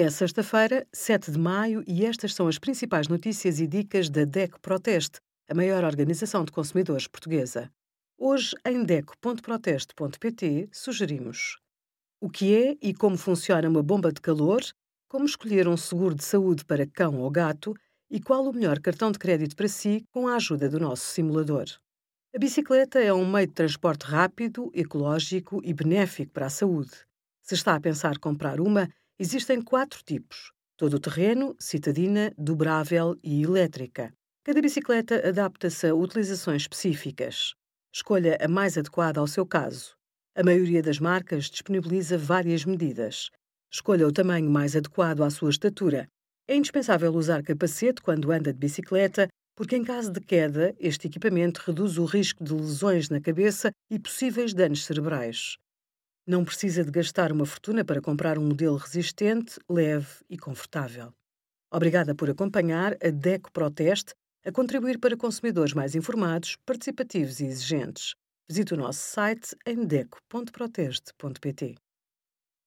É sexta-feira, 7 de maio, e estas são as principais notícias e dicas da DECO Proteste, a maior organização de consumidores portuguesa. Hoje, em DECO.proteste.pt, sugerimos o que é e como funciona uma bomba de calor, como escolher um seguro de saúde para cão ou gato e qual o melhor cartão de crédito para si com a ajuda do nosso simulador. A bicicleta é um meio de transporte rápido, ecológico e benéfico para a saúde. Se está a pensar comprar uma, existem quatro tipos: todo-terreno, citadina, dobrável e elétrica. Cada bicicleta adapta-se a utilizações específicas. Escolha a mais adequada ao seu caso. A maioria das marcas disponibiliza várias medidas. Escolha o tamanho mais adequado à sua estatura. É indispensável usar capacete quando anda de bicicleta porque, em caso de queda, este equipamento reduz o risco de lesões na cabeça e possíveis danos cerebrais. Não precisa de gastar uma fortuna para comprar um modelo resistente, leve e confortável. Obrigada por acompanhar a DECO Proteste a contribuir para consumidores mais informados, participativos e exigentes. Visite o nosso site em deco.proteste.pt.